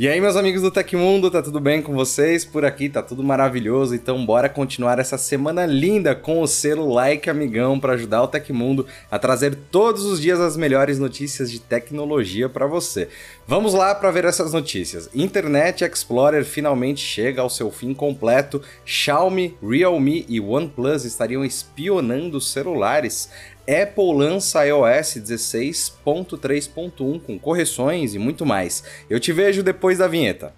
E aí, meus amigos do Tecmundo, tá tudo bem com vocês? Por aqui tá tudo maravilhoso, então bora continuar essa semana linda com o selo Like Amigão para ajudar o Tecmundo a trazer todos os dias as melhores notícias de tecnologia para você. Vamos lá para ver essas notícias. Internet Explorer finalmente chega ao seu fim completo. Xiaomi, Realme e OnePlus estariam espionando celulares. Apple lança iOS 16.3.1 com correções e muito mais. Eu te vejo depois da vinheta.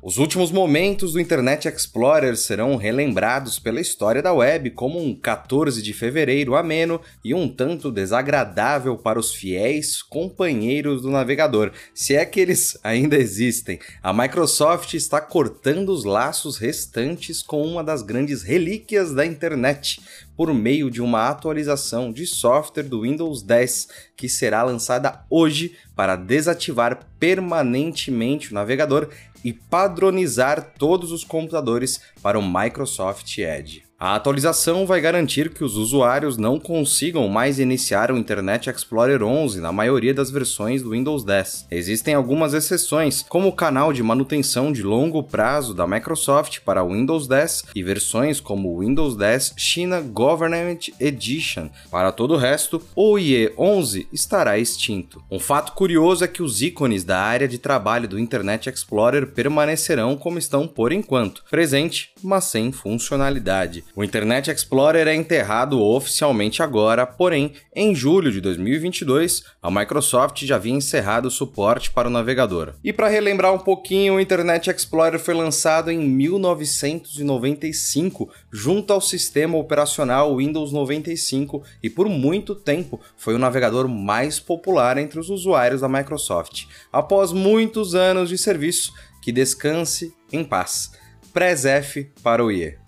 Os últimos momentos do Internet Explorer serão relembrados pela história da web como um 14 de fevereiro ameno e um tanto desagradável para os fiéis companheiros do navegador, se é que eles ainda existem. A Microsoft está cortando os laços restantes com uma das grandes relíquias da internet, por meio de uma atualização de software do Windows 10 que será lançada hoje para desativar permanentemente o navegador e padronizar todos os computadores para o Microsoft Edge. A atualização vai garantir que os usuários não consigam mais iniciar o Internet Explorer 11 na maioria das versões do Windows 10. Existem algumas exceções, como o canal de manutenção de longo prazo da Microsoft para Windows 10 e versões como o Windows 10 China Government Edition. Para todo o resto, o IE 11 estará extinto. Um fato curioso é que os ícones da área de trabalho do Internet Explorer permanecerão como estão por enquanto, presente, mas sem funcionalidade. O Internet Explorer é enterrado oficialmente agora, porém, em julho de 2022, a Microsoft já havia encerrado o suporte para o navegador. E para relembrar um pouquinho, o Internet Explorer foi lançado em 1995 junto ao sistema operacional Windows 95 e por muito tempo foi o navegador mais popular entre os usuários da Microsoft. Após muitos anos de serviço, que descanse em paz. Prez-F para o IE.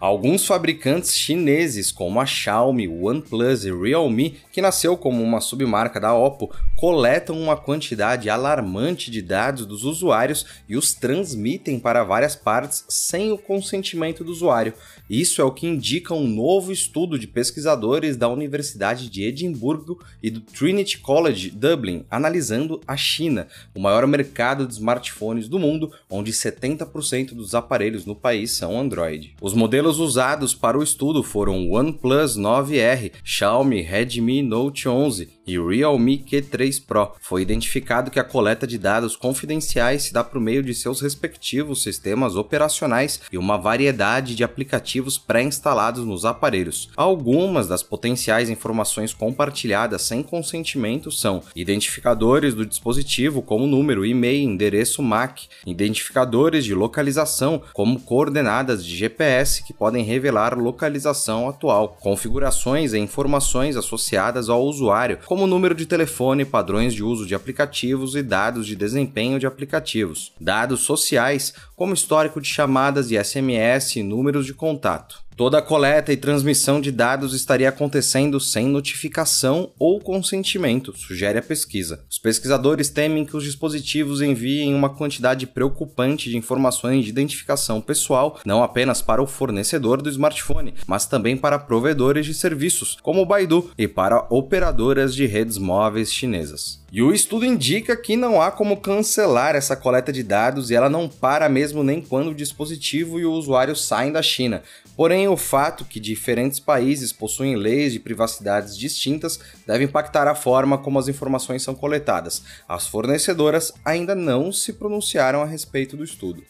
Alguns fabricantes chineses, como a Xiaomi, OnePlus e Realme, que nasceu como uma submarca da Oppo, coletam uma quantidade alarmante de dados dos usuários e os transmitem para várias partes sem o consentimento do usuário. Isso é o que indica um novo estudo de pesquisadores da Universidade de Edimburgo e do Trinity College Dublin, analisando a China, o maior mercado de smartphones do mundo, onde 70% dos aparelhos no país são Android. Os modelos modelos usados para o estudo foram OnePlus 9R, Xiaomi Redmi Note 11 e Realme Q3 Pro. Foi identificado que a coleta de dados confidenciais se dá por meio de seus respectivos sistemas operacionais e uma variedade de aplicativos pré-instalados nos aparelhos. Algumas das potenciais informações compartilhadas sem consentimento são identificadores do dispositivo, como número, e-mail, endereço MAC, identificadores de localização, como coordenadas de GPS que podem revelar localização atual, configurações e informações associadas ao usuário, como número de telefone, padrões de uso de aplicativos e dados de desempenho de aplicativos, dados sociais, como histórico de chamadas e SMS e números de contato. Toda a coleta e transmissão de dados estaria acontecendo sem notificação ou consentimento, sugere a pesquisa. Os pesquisadores temem que os dispositivos enviem uma quantidade preocupante de informações de identificação pessoal, não apenas para o fornecedor do smartphone, mas também para provedores de serviços, como o Baidu, e para operadoras de redes móveis chinesas. E o estudo indica que não há como cancelar essa coleta de dados e ela não para mesmo nem quando o dispositivo e o usuário saem da China. Porém, o fato que diferentes países possuem leis de privacidades distintas deve impactar a forma como as informações são coletadas. As fornecedoras ainda não se pronunciaram a respeito do estudo.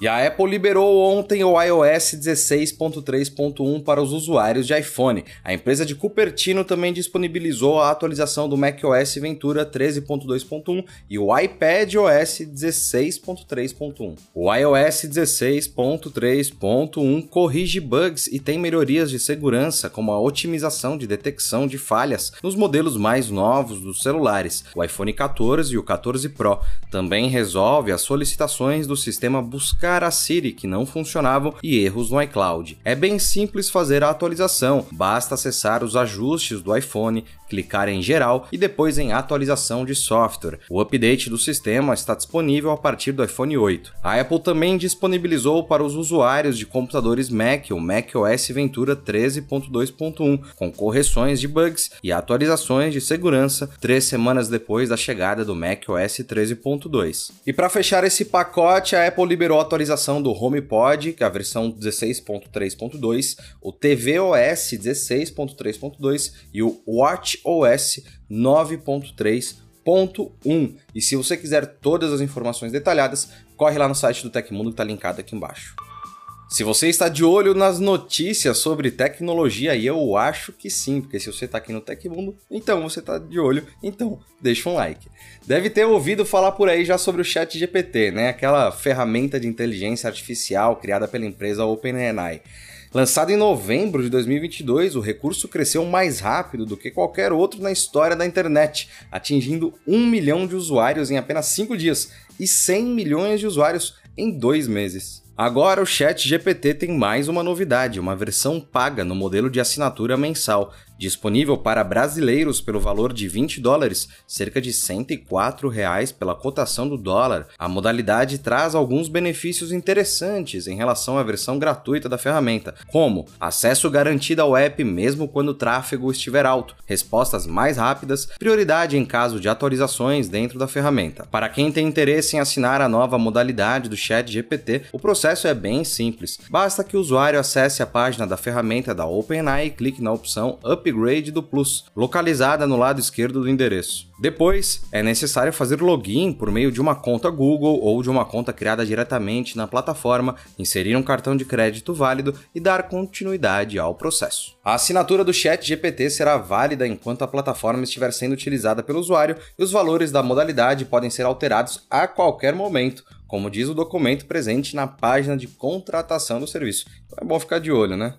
E a Apple liberou ontem o iOS 16.3.1 para os usuários de iPhone. A empresa de Cupertino também disponibilizou a atualização do macOS Ventura 13.2.1 e o iPadOS 16.3.1. O iOS 16.3.1 corrige bugs e tem melhorias de segurança, como a otimização de detecção de falhas nos modelos mais novos dos celulares, o iPhone 14 e o 14 Pro. Também resolve as solicitações do sistema Buscar verificar a Siri que não funcionavam e erros no iCloud. É bem simples fazer a atualização, basta acessar os ajustes do iPhone, clicar em geral e depois em atualização de software. O update do sistema está disponível a partir do iPhone 8. A Apple também disponibilizou para os usuários de computadores Mac o macOS Ventura 13.2.1 com correções de bugs e atualizações de segurança três semanas depois da chegada do macOS 13.2. E para fechar esse pacote, a Apple liberou a atualização do HomePod, que é a versão 16.3.2, o tvOS 16.3.2 e o Watch OS 9.3.1. E se você quiser todas as informações detalhadas, corre lá no site do Tecmundo que está linkado aqui embaixo. Se você está de olho nas notícias sobre tecnologia, e eu acho que sim, porque se você está aqui no Tecmundo, então você está de olho, então deixa um like. Deve ter ouvido falar por aí já sobre o Chat GPT, né? Aquela ferramenta de inteligência artificial criada pela empresa OpenAI. Lançado em novembro de 2022, o recurso cresceu mais rápido do que qualquer outro na história da internet, atingindo 1 milhão de usuários em apenas 5 dias e 100 milhões de usuários em 2 meses. Agora o Chat GPT tem mais uma novidade, uma versão paga no modelo de assinatura mensal, disponível para brasileiros pelo valor de 20 dólares, cerca de 104 reais pela cotação do dólar. A modalidade traz alguns benefícios interessantes em relação à versão gratuita da ferramenta, como acesso garantido ao app mesmo quando o tráfego estiver alto, respostas mais rápidas, prioridade em caso de atualizações dentro da ferramenta. Para quem tem interesse em assinar a nova modalidade do Chat GPT, o processo é bem simples. Basta que o usuário acesse a página da ferramenta da OpenAI e clique na opção Up upgrade do Plus, localizada no lado esquerdo do endereço. Depois, é necessário fazer login por meio de uma conta Google ou de uma conta criada diretamente na plataforma, inserir um cartão de crédito válido e dar continuidade ao processo. A assinatura do Chat GPT será válida enquanto a plataforma estiver sendo utilizada pelo usuário e os valores da modalidade podem ser alterados a qualquer momento, como diz o documento presente na página de contratação do serviço. Então é bom ficar de olho, né?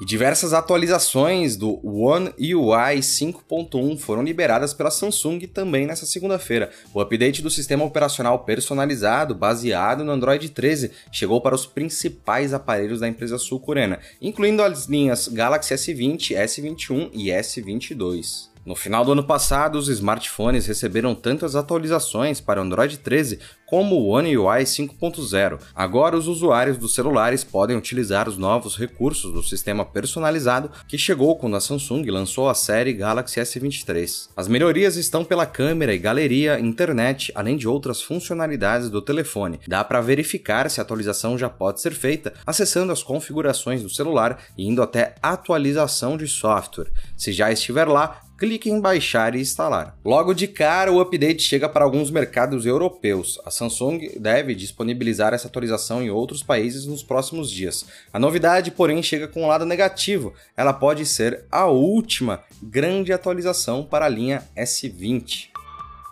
E diversas atualizações do One UI 5.1 foram liberadas pela Samsung também nessa segunda-feira. O update do sistema operacional personalizado, baseado no Android 13, chegou para os principais aparelhos da empresa sul-coreana, incluindo as linhas Galaxy S20, S21 e S22. No final do ano passado, os smartphones receberam tantas atualizações para Android 13 como o One UI 5.0. Agora, os usuários dos celulares podem utilizar os novos recursos do sistema personalizado que chegou quando a Samsung lançou a série Galaxy S23. As melhorias estão pela câmera e galeria, internet, além de outras funcionalidades do telefone. Dá para verificar se a atualização já pode ser feita acessando as configurações do celular e indo até atualização de software. Se já estiver lá, clique em baixar e instalar. Logo de cara, o update chega para alguns mercados europeus. A Samsung deve disponibilizar essa atualização em outros países nos próximos dias. A novidade, porém, chega com um lado negativo. Ela pode ser a última grande atualização para a linha S20.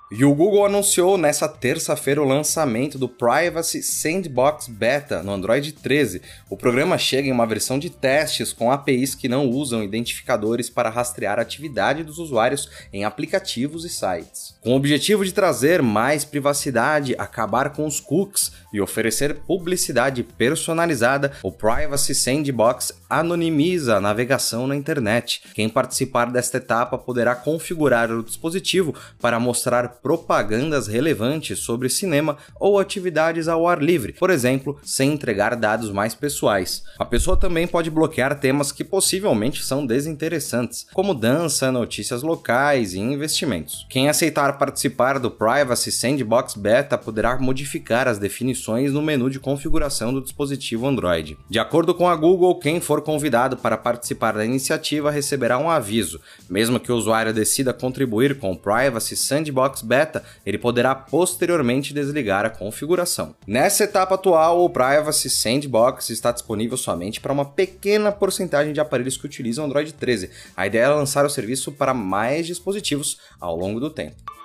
E o Google anunciou nessa terça-feira o lançamento do Privacy Sandbox Beta no Android 13. O programa chega em uma versão de testes com APIs que não usam identificadores para rastrear a atividade dos usuários em aplicativos e sites. Com o objetivo de trazer mais privacidade, acabar com os cookies e oferecer publicidade personalizada, o Privacy Sandbox anonimiza a navegação na internet. Quem participar desta etapa poderá configurar o dispositivo para mostrar propagandas relevantes sobre cinema ou atividades ao ar livre, por exemplo, sem entregar dados mais pessoais. A pessoa também pode bloquear temas que possivelmente são desinteressantes, como dança, notícias locais e investimentos. Quem aceitar participar do Privacy Sandbox Beta poderá modificar as definições no menu de configuração do dispositivo Android. De acordo com a Google, quem for convidado para participar da iniciativa receberá um aviso, mesmo que o usuário decida contribuir com o Privacy Sandbox beta, ele poderá posteriormente desligar a configuração. Nessa etapa atual, o Privacy Sandbox está disponível somente para uma pequena porcentagem de aparelhos que utilizam Android 13. A ideia é lançar o serviço para mais dispositivos ao longo do tempo.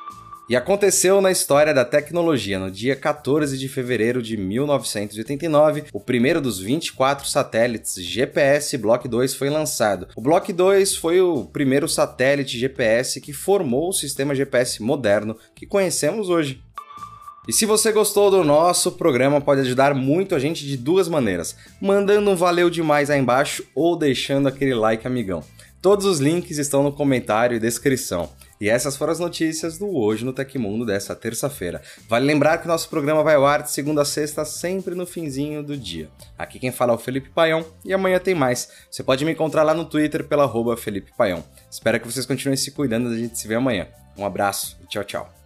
E aconteceu na história da tecnologia. No dia 14 de fevereiro de 1989, o primeiro dos 24 satélites GPS Block 2 foi lançado. O Block 2 foi o primeiro satélite GPS que formou o sistema GPS moderno que conhecemos hoje. E se você gostou do nosso programa, pode ajudar muito a gente de duas maneiras: mandando um valeu demais aí embaixo ou deixando aquele like amigão. Todos os links estão no comentário e descrição. E essas foram as notícias do Hoje no Tecmundo dessa terça-feira. Vale lembrar que o nosso programa vai ao ar de segunda a sexta, sempre no finzinho do dia. Aqui quem fala é o Felipe Paião e amanhã tem mais. Você pode me encontrar lá no Twitter pela arroba Felipe Paião. Espero que vocês continuem se cuidando a gente se vê amanhã. Um abraço e tchau, tchau.